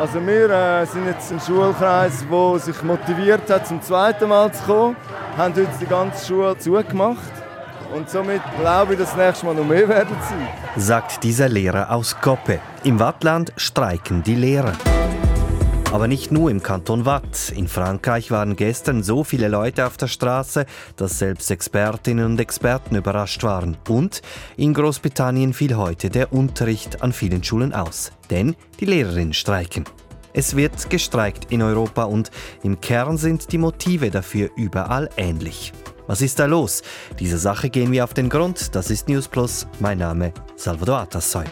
Also wir äh, sind jetzt ein Schulkreis, der sich motiviert hat, zum zweiten Mal zu kommen. Haben heute die ganze Schule zugemacht. Und somit glaube ich, dass das nächste Mal noch mehr werden sein. Sagt dieser Lehrer aus Goppe. Im Wattland streiken die Lehrer. Aber nicht nur im Kanton Watt. In Frankreich waren gestern so viele Leute auf der Straße, dass selbst Expertinnen und Experten überrascht waren. Und in Großbritannien fiel heute der Unterricht an vielen Schulen aus. Denn die Lehrerinnen streiken. Es wird gestreikt in Europa und im Kern sind die Motive dafür überall ähnlich. Was ist da los? Dieser Sache gehen wir auf den Grund. Das ist News Plus. Mein Name Salvador Atassoy.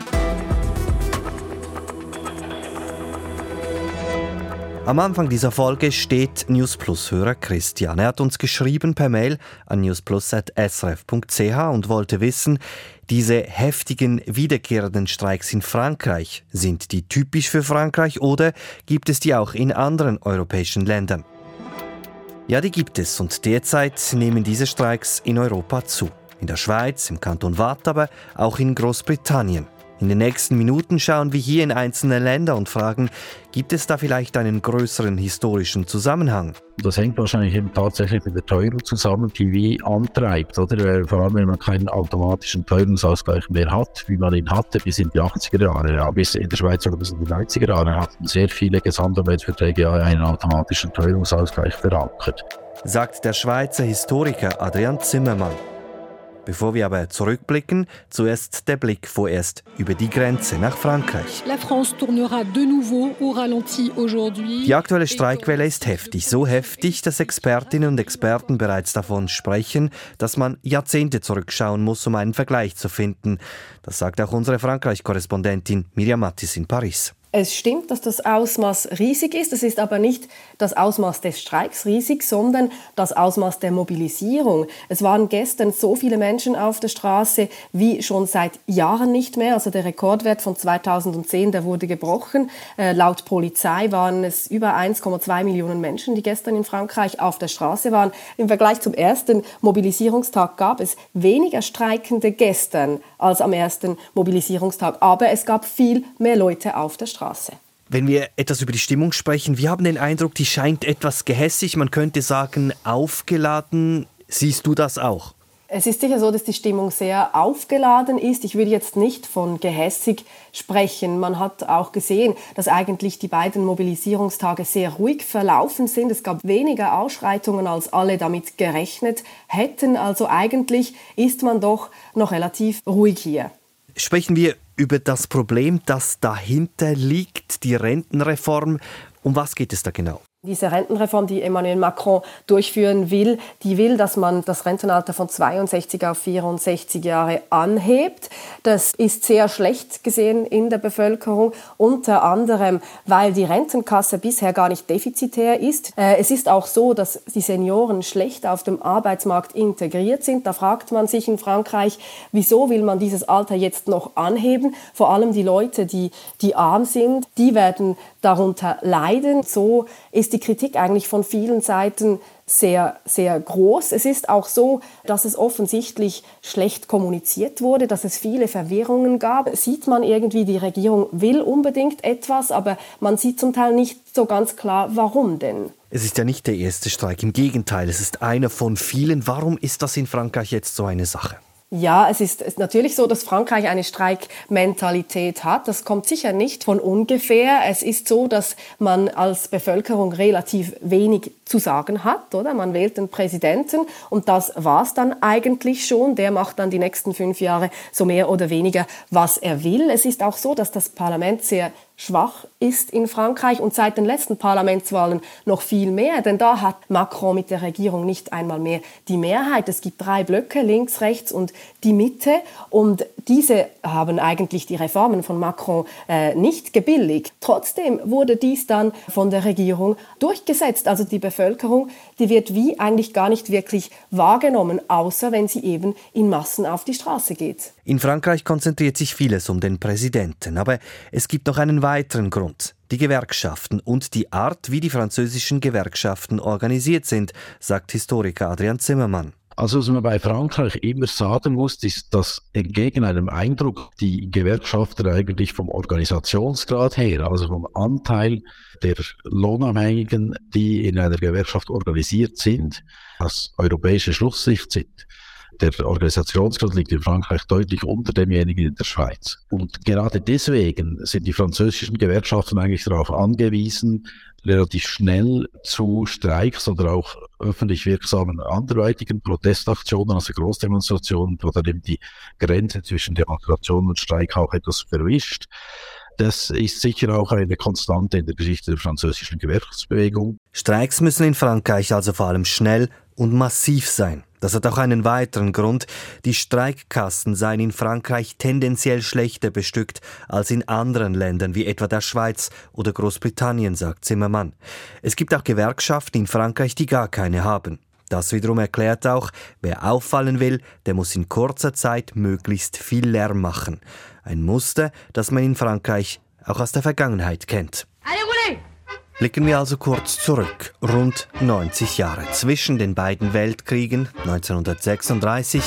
Am Anfang dieser Folge steht News Plus Hörer Christian. Er hat uns geschrieben per Mail an newsplus.srf.ch und wollte wissen, diese heftigen wiederkehrenden Streiks in Frankreich, sind die typisch für Frankreich oder gibt es die auch in anderen europäischen Ländern? Ja, die gibt es und derzeit nehmen diese Streiks in Europa zu. In der Schweiz, im Kanton Waadt, aber auch in Großbritannien. In den nächsten Minuten schauen wir hier in einzelne Länder und fragen, gibt es da vielleicht einen größeren historischen Zusammenhang? Das hängt wahrscheinlich eben tatsächlich mit der Teuerung zusammen, die wie antreibt, oder? Vor allem, wenn man keinen automatischen Teuerungsausgleich mehr hat, wie man ihn hatte bis in die 80er Jahre. Ja, bis in der Schweiz sogar bis in die 90er Jahre hatten sehr viele Gesamtarbeitsverträge einen automatischen Teuerungsausgleich verankert. Sagt der Schweizer Historiker Adrian Zimmermann. Bevor wir aber zurückblicken, zuerst der Blick vorerst über die Grenze nach Frankreich. Die aktuelle Streikwelle ist heftig, so heftig, dass Expertinnen und Experten bereits davon sprechen, dass man Jahrzehnte zurückschauen muss, um einen Vergleich zu finden. Das sagt auch unsere Frankreich-Korrespondentin Miriam Mattis in Paris. Es stimmt, dass das Ausmaß riesig ist. Es ist aber nicht das Ausmaß des Streiks riesig, sondern das Ausmaß der Mobilisierung. Es waren gestern so viele Menschen auf der Straße wie schon seit Jahren nicht mehr. Also der Rekordwert von 2010, der wurde gebrochen. Äh, laut Polizei waren es über 1,2 Millionen Menschen, die gestern in Frankreich auf der Straße waren. Im Vergleich zum ersten Mobilisierungstag gab es weniger Streikende gestern als am ersten Mobilisierungstag. Aber es gab viel mehr Leute auf der Straße. Straße. Wenn wir etwas über die Stimmung sprechen, wir haben den Eindruck, die scheint etwas gehässig, man könnte sagen aufgeladen. Siehst du das auch? Es ist sicher so, dass die Stimmung sehr aufgeladen ist. Ich würde jetzt nicht von gehässig sprechen. Man hat auch gesehen, dass eigentlich die beiden Mobilisierungstage sehr ruhig verlaufen sind. Es gab weniger Ausschreitungen, als alle damit gerechnet hätten. Also eigentlich ist man doch noch relativ ruhig hier. Sprechen wir über das Problem, das dahinter liegt, die Rentenreform. Um was geht es da genau? Diese Rentenreform, die Emmanuel Macron durchführen will, die will, dass man das Rentenalter von 62 auf 64 Jahre anhebt. Das ist sehr schlecht gesehen in der Bevölkerung, unter anderem, weil die Rentenkasse bisher gar nicht defizitär ist. Äh, es ist auch so, dass die Senioren schlecht auf dem Arbeitsmarkt integriert sind. Da fragt man sich in Frankreich, wieso will man dieses Alter jetzt noch anheben? Vor allem die Leute, die, die arm sind, die werden darunter leiden. So ist die Kritik eigentlich von vielen Seiten sehr, sehr groß. Es ist auch so, dass es offensichtlich schlecht kommuniziert wurde, dass es viele Verwirrungen gab. Sieht man irgendwie, die Regierung will unbedingt etwas, aber man sieht zum Teil nicht so ganz klar, warum denn. Es ist ja nicht der erste Streik, im Gegenteil, es ist einer von vielen. Warum ist das in Frankreich jetzt so eine Sache? Ja, es ist natürlich so, dass Frankreich eine Streikmentalität hat. Das kommt sicher nicht von ungefähr. Es ist so, dass man als Bevölkerung relativ wenig zu sagen hat, oder? Man wählt den Präsidenten und das war's dann eigentlich schon. Der macht dann die nächsten fünf Jahre so mehr oder weniger, was er will. Es ist auch so, dass das Parlament sehr schwach ist in Frankreich und seit den letzten Parlamentswahlen noch viel mehr, denn da hat Macron mit der Regierung nicht einmal mehr die Mehrheit. Es gibt drei Blöcke, links, rechts und die Mitte und diese haben eigentlich die Reformen von Macron äh, nicht gebilligt. Trotzdem wurde dies dann von der Regierung durchgesetzt. Also die Bevölkerung, die wird wie eigentlich gar nicht wirklich wahrgenommen, außer wenn sie eben in Massen auf die Straße geht. In Frankreich konzentriert sich vieles um den Präsidenten, aber es gibt noch einen weiteren Grund. Die Gewerkschaften und die Art, wie die französischen Gewerkschaften organisiert sind, sagt Historiker Adrian Zimmermann. Also was man bei Frankreich immer sagen muss, ist, dass entgegen einem Eindruck die Gewerkschafter eigentlich vom Organisationsgrad her, also vom Anteil der Lohnabhängigen, die in einer Gewerkschaft organisiert sind, als europäische Schlusssicht sind. Der Organisationsgrad liegt in Frankreich deutlich unter demjenigen in der Schweiz. Und gerade deswegen sind die französischen Gewerkschaften eigentlich darauf angewiesen, relativ schnell zu Streiks oder auch öffentlich wirksamen anderweitigen Protestaktionen, also Großdemonstrationen, wo dann eben die Grenze zwischen Demonstration und Streik auch etwas verwischt. Das ist sicher auch eine Konstante in der Geschichte der französischen Gewerkschaftsbewegung. Streiks müssen in Frankreich also vor allem schnell und massiv sein. Das hat auch einen weiteren Grund. Die Streikkassen seien in Frankreich tendenziell schlechter bestückt als in anderen Ländern wie etwa der Schweiz oder Großbritannien, sagt Zimmermann. Es gibt auch Gewerkschaften in Frankreich, die gar keine haben. Das wiederum erklärt auch, wer auffallen will, der muss in kurzer Zeit möglichst viel Lärm machen. Ein Muster, das man in Frankreich auch aus der Vergangenheit kennt. Blicken wir also kurz zurück, rund 90 Jahre zwischen den beiden Weltkriegen 1936.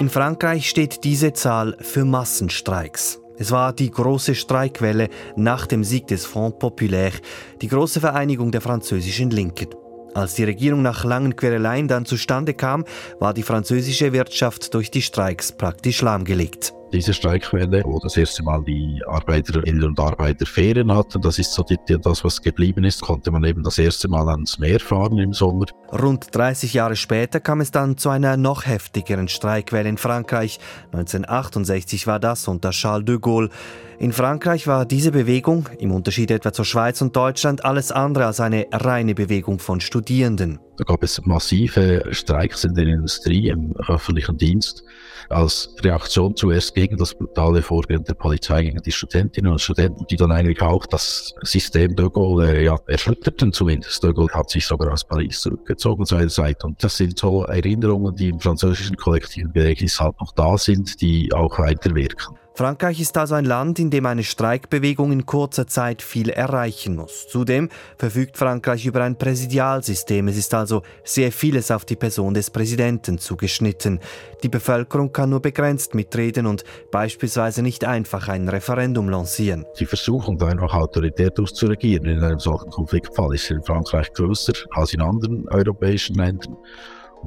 In Frankreich steht diese Zahl für Massenstreiks. Es war die große Streikwelle nach dem Sieg des Front Populaire, die große Vereinigung der französischen Linken. Als die Regierung nach langen Quereleien dann zustande kam, war die französische Wirtschaft durch die Streiks praktisch lahmgelegt diese Streikwelle, wo das erste Mal die Arbeiterinnen und Arbeiter Ferien hatten. Das ist so die, das, was geblieben ist, konnte man eben das erste Mal ans Meer fahren im Sommer. Rund 30 Jahre später kam es dann zu einer noch heftigeren Streikwelle in Frankreich. 1968 war das unter Charles de Gaulle. In Frankreich war diese Bewegung, im Unterschied etwa zur Schweiz und Deutschland, alles andere als eine reine Bewegung von Studierenden. Da gab es massive Streiks in der Industrie, im öffentlichen Dienst als Reaktion zuerst gegen das brutale Vorgehen der Polizei gegen die Studentinnen und Studenten, die dann eigentlich auch das System de Gaulle äh, ja, erschütterten zumindest. De Gaulle hat sich sogar aus Paris zurückgezogen seinerzeit. Und das sind so Erinnerungen, die im französischen kollektiven Gedächtnis halt noch da sind, die auch weiterwirken. Frankreich ist also ein Land, in dem eine Streikbewegung in kurzer Zeit viel erreichen muss. Zudem verfügt Frankreich über ein Präsidialsystem. Es ist also sehr vieles auf die Person des Präsidenten zugeschnitten. Die Bevölkerung kann nur begrenzt mitreden und beispielsweise nicht einfach ein Referendum lancieren. Die Versuchung, da einfach autoritär durchzuregieren in einem solchen Konfliktfall ist in Frankreich größer als in anderen europäischen Ländern.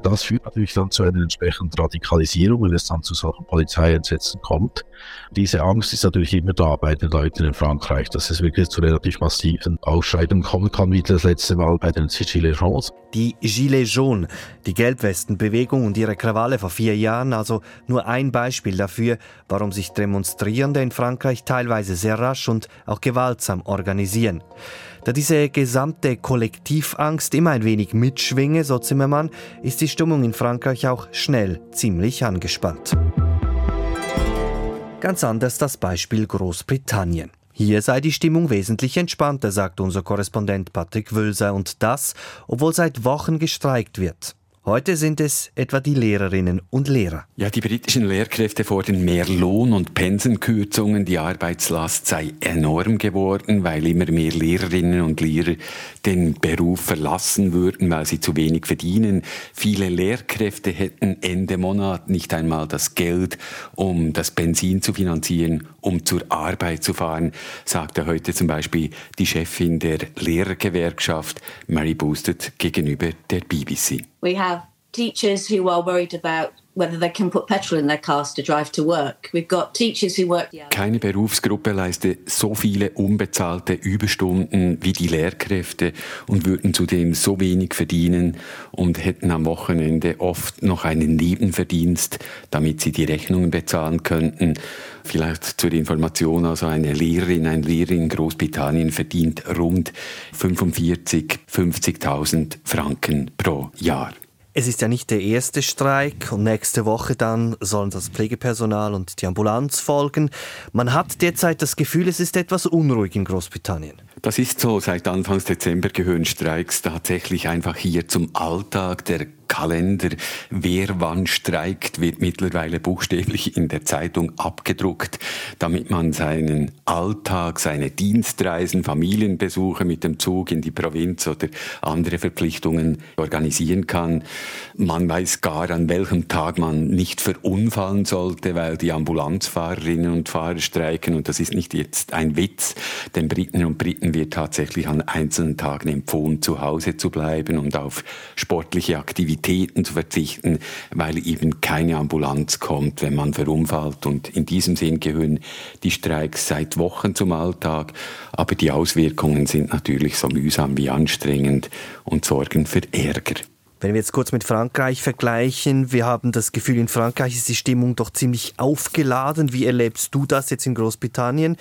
Das führt natürlich dann zu einer entsprechenden Radikalisierung, wenn es dann zu solchen Polizeieinsätzen kommt. Diese Angst ist natürlich immer da bei den Leuten in Frankreich, dass es wirklich zu relativ massiven Ausscheidungen kommen kann, wie das letzte Mal bei den Gilets Jaunes. Die Gilets Jaunes, die Gelbwestenbewegung und ihre Krawalle vor vier Jahren, also nur ein Beispiel dafür, warum sich Demonstrierende in Frankreich teilweise sehr rasch und auch gewaltsam organisieren. Da diese gesamte Kollektivangst immer ein wenig mitschwinge, so Zimmermann, ist die Stimmung in Frankreich auch schnell ziemlich angespannt. Ganz anders das Beispiel Großbritannien. Hier sei die Stimmung wesentlich entspannter, sagt unser Korrespondent Patrick Wölser, und das, obwohl seit Wochen gestreikt wird. Heute sind es etwa die Lehrerinnen und Lehrer. Ja, die britischen Lehrkräfte fordern mehr Lohn- und Pensenkürzungen. Die Arbeitslast sei enorm geworden, weil immer mehr Lehrerinnen und Lehrer den Beruf verlassen würden, weil sie zu wenig verdienen. Viele Lehrkräfte hätten Ende Monat nicht einmal das Geld, um das Benzin zu finanzieren, um zur Arbeit zu fahren, sagte heute zum Beispiel die Chefin der Lehrergewerkschaft Mary Boosted gegenüber der BBC. We have teachers who are worried about keine Berufsgruppe leiste so viele unbezahlte Überstunden wie die Lehrkräfte und würden zudem so wenig verdienen und hätten am Wochenende oft noch einen Nebenverdienst, damit sie die Rechnungen bezahlen könnten. Vielleicht zur Information, also eine Lehrerin, ein Lehrer in Großbritannien verdient rund 45, 50.000 Franken pro Jahr. Es ist ja nicht der erste Streik und nächste Woche dann sollen das Pflegepersonal und die Ambulanz folgen. Man hat derzeit das Gefühl, es ist etwas unruhig in Großbritannien. Das ist so. Seit Anfang Dezember gehören Streiks tatsächlich einfach hier zum Alltag. Der Kalender. Wer wann streikt, wird mittlerweile buchstäblich in der Zeitung abgedruckt, damit man seinen Alltag, seine Dienstreisen, Familienbesuche mit dem Zug in die Provinz oder andere Verpflichtungen organisieren kann. Man weiß gar, an welchem Tag man nicht verunfallen sollte, weil die Ambulanzfahrerinnen und Fahrer streiken. Und das ist nicht jetzt ein Witz. Den Briten und Briten wird tatsächlich an einzelnen Tagen empfohlen, zu Hause zu bleiben und auf sportliche Aktivitäten zu verzichten, weil eben keine Ambulanz kommt, wenn man verunfallt. Und in diesem Sinn gehören die Streiks seit Wochen zum Alltag. Aber die Auswirkungen sind natürlich so mühsam wie anstrengend und sorgen für Ärger. Wenn wir jetzt kurz mit Frankreich vergleichen, wir haben das Gefühl, in Frankreich ist die Stimmung doch ziemlich aufgeladen. Wie erlebst du das jetzt in Großbritannien?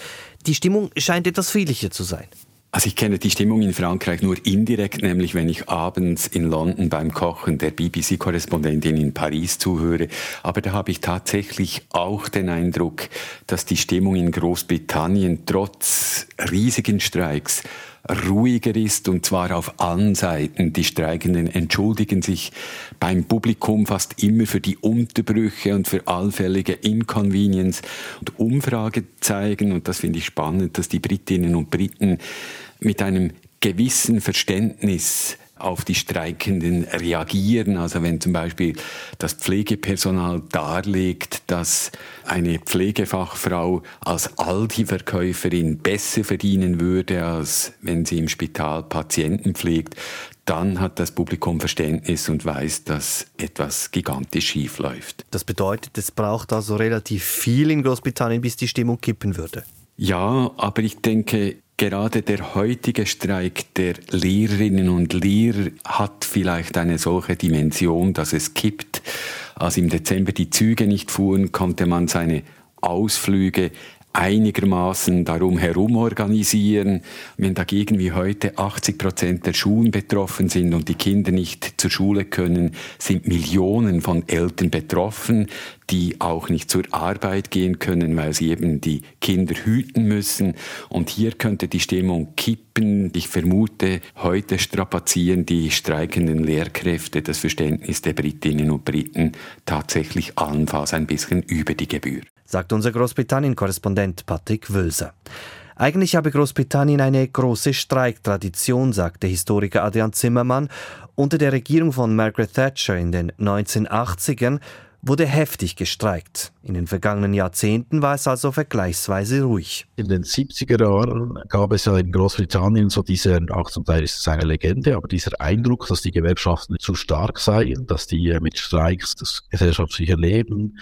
Die Stimmung scheint etwas friedlicher zu sein. Also ich kenne die Stimmung in Frankreich nur indirekt, nämlich wenn ich abends in London beim Kochen der BBC-Korrespondentin in Paris zuhöre. Aber da habe ich tatsächlich auch den Eindruck, dass die Stimmung in Großbritannien trotz riesigen Streiks ruhiger ist und zwar auf allen Seiten. Die Streikenden entschuldigen sich beim Publikum fast immer für die Unterbrüche und für allfällige Inconvenience. Und Umfrage zeigen, und das finde ich spannend, dass die Britinnen und Briten mit einem gewissen Verständnis auf die Streikenden reagieren. Also wenn zum Beispiel das Pflegepersonal darlegt, dass eine Pflegefachfrau als Aldi-Verkäuferin besser verdienen würde, als wenn sie im Spital Patienten pflegt, dann hat das Publikum Verständnis und weiß, dass etwas gigantisch schief läuft. Das bedeutet, es braucht also relativ viel in Großbritannien, bis die Stimmung kippen würde. Ja, aber ich denke, Gerade der heutige Streik der Lehrerinnen und Lehrer hat vielleicht eine solche Dimension, dass es kippt. Als im Dezember die Züge nicht fuhren, konnte man seine Ausflüge einigermaßen darum herum organisieren. Wenn dagegen wie heute 80 Prozent der Schulen betroffen sind und die Kinder nicht zur Schule können, sind Millionen von Eltern betroffen, die auch nicht zur Arbeit gehen können, weil sie eben die Kinder hüten müssen. Und hier könnte die Stimmung kippen. Ich vermute, heute strapazieren die streikenden Lehrkräfte das Verständnis der Britinnen und Briten tatsächlich allenfalls ein bisschen über die Gebühr sagt unser Großbritannien-Korrespondent Patrick Wölser. Eigentlich habe Großbritannien eine große Streiktradition, sagt der Historiker Adrian Zimmermann. Unter der Regierung von Margaret Thatcher in den 1980ern wurde heftig gestreikt. In den vergangenen Jahrzehnten war es also vergleichsweise ruhig. In den 70er Jahren gab es ja in Großbritannien so diese, auch zum Teil ist es eine Legende, aber dieser Eindruck, dass die Gewerkschaften zu stark seien, dass die mit Streiks das gesellschaftliche Leben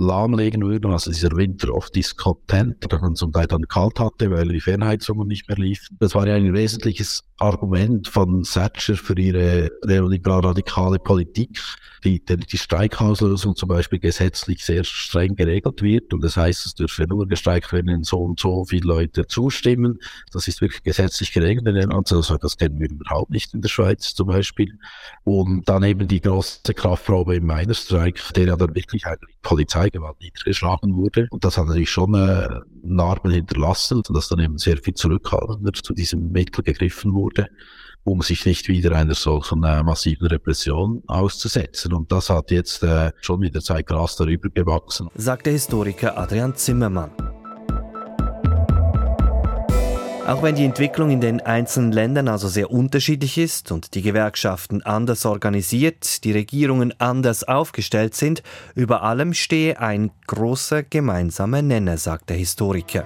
lahmlegen würden. Also dieser Winter of Discontent, der man zum Teil dann kalt hatte, weil die Fernheizungen nicht mehr liefen. Das war ja ein wesentliches Argument von Thatcher für ihre neoliberal-radikale Politik, die, die Streikauslösung zum Beispiel gesetzlich sehr streng geregelt wird. Und das heißt, es dürfe nur gestreikt werden, wenn so und so viele Leute zustimmen. Das ist wirklich gesetzlich geregelt in den Also das kennen wir überhaupt nicht in der Schweiz zum Beispiel. Und dann eben die große Kraftprobe im Minerstreik, der ja dann wirklich eigentlich Polizeigewalt niedergeschlagen wurde. Und das hat natürlich schon äh, Narben hinterlassen, dass dann eben sehr viel zurückhaltender zu diesem Mittel gegriffen wurde wurde, um sich nicht wieder einer solchen äh, massiven Repression auszusetzen. Und das hat jetzt äh, schon mit der Zeit Gras darüber gewachsen. Sagt der Historiker Adrian Zimmermann. Auch wenn die Entwicklung in den einzelnen Ländern also sehr unterschiedlich ist und die Gewerkschaften anders organisiert, die Regierungen anders aufgestellt sind, über allem stehe ein großer gemeinsamer Nenner, sagt der Historiker.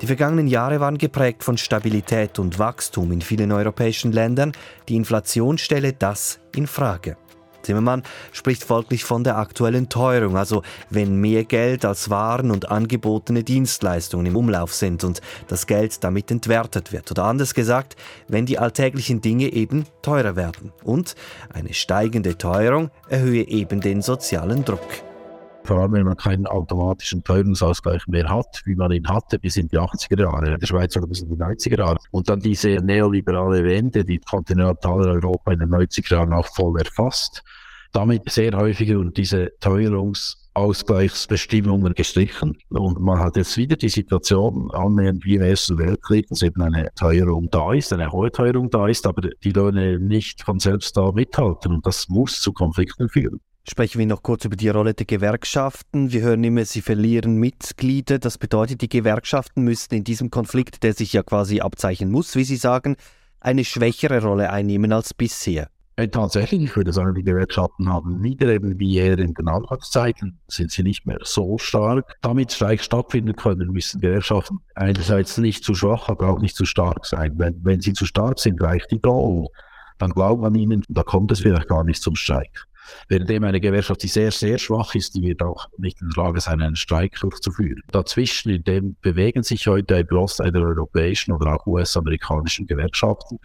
Die vergangenen Jahre waren geprägt von Stabilität und Wachstum in vielen europäischen Ländern. Die Inflation stelle das in Frage. Zimmermann spricht folglich von der aktuellen Teuerung, also wenn mehr Geld als Waren und angebotene Dienstleistungen im Umlauf sind und das Geld damit entwertet wird. Oder anders gesagt, wenn die alltäglichen Dinge eben teurer werden. Und eine steigende Teuerung erhöhe eben den sozialen Druck vor allem wenn man keinen automatischen Teuerungsausgleich mehr hat, wie man ihn hatte bis in die 80er Jahre, in der Schweiz sogar bis in die 90er Jahre. Und dann diese neoliberale Wende, die Kontinentaleuropa in den 90er Jahren auch voll erfasst. Damit sehr häufig und diese Teuerungs Ausgleichsbestimmungen gestrichen. Und man hat jetzt wieder die Situation annähernd wie im Ersten Weltkrieg, dass eben eine Teuerung da ist, eine hohe Teuerung da ist, aber die Löhne nicht von selbst da mithalten. Und das muss zu Konflikten führen. Sprechen wir noch kurz über die Rolle der Gewerkschaften. Wir hören immer, sie verlieren Mitglieder. Das bedeutet, die Gewerkschaften müssten in diesem Konflikt, der sich ja quasi abzeichnen muss, wie Sie sagen, eine schwächere Rolle einnehmen als bisher. Äh, tatsächlich, ich würde sagen, die Gewerkschaften haben wieder eben wie eher in den Anfangszeiten, sind sie nicht mehr so stark. Damit Streik stattfinden können, müssen Gewerkschaften einerseits nicht zu schwach, aber auch nicht zu stark sein. Wenn, wenn sie zu stark sind, reicht die Drohung. Dann glaubt man ihnen, da kommt es vielleicht gar nicht zum Streik. Währenddem eine Gewerkschaft, die sehr, sehr schwach ist, die wird auch nicht in der Lage sein, einen Streik durchzuführen. Dazwischen, in dem bewegen sich heute ein Großteil der europäischen oder auch US-amerikanischen Gewerkschaften.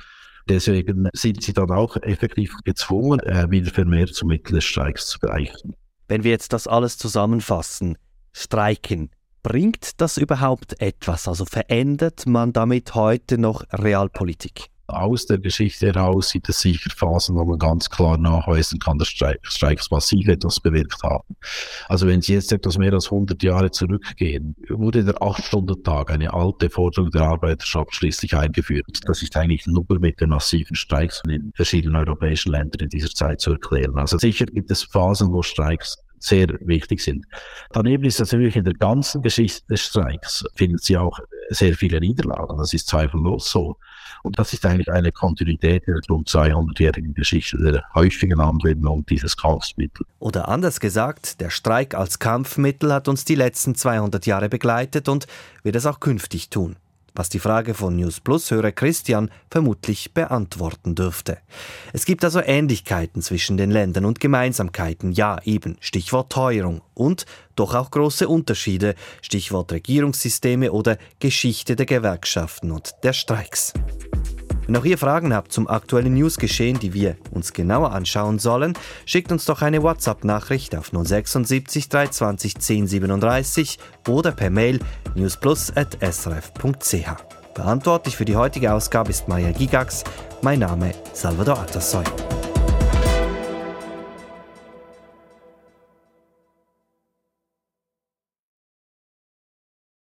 Deswegen sind sie dann auch effektiv gezwungen, äh, wieder vermehrt zum Mittel des Streiks zu greifen. Wenn wir jetzt das alles zusammenfassen, Streiken, bringt das überhaupt etwas? Also verändert man damit heute noch Realpolitik? Aus der Geschichte heraus sind es sicher Phasen, wo man ganz klar nachweisen kann, dass Streik, Streiks massiv etwas bewirkt haben. Also wenn Sie jetzt etwas mehr als 100 Jahre zurückgehen, wurde der 8-Stunden-Tag, eine alte Forderung der Arbeiterschaft, schließlich eingeführt. Das ist eigentlich nur mit den massiven Streiks in verschiedenen europäischen Ländern in dieser Zeit zu erklären. Also sicher gibt es Phasen, wo Streiks sehr wichtig sind. Daneben ist natürlich in der ganzen Geschichte des Streiks finden Sie auch sehr viele Niederlagen. Das ist zweifellos so. Und das ist eigentlich eine Kontinuität der rund 200-jährigen Geschichte der häufigen Anwendung dieses Kampfmittels. Oder anders gesagt, der Streik als Kampfmittel hat uns die letzten 200 Jahre begleitet und wird es auch künftig tun was die Frage von News Plus Hörer Christian vermutlich beantworten dürfte. Es gibt also Ähnlichkeiten zwischen den Ländern und Gemeinsamkeiten, ja eben, Stichwort Teuerung und doch auch große Unterschiede, Stichwort Regierungssysteme oder Geschichte der Gewerkschaften und der Streiks. Wenn auch ihr Fragen habt zum aktuellen Newsgeschehen, die wir uns genauer anschauen sollen, schickt uns doch eine WhatsApp-Nachricht auf 076 320 1037 oder per Mail newsplus.srf.ch. Verantwortlich für die heutige Ausgabe ist Maya Gigax. Mein Name Salvador Atassoy.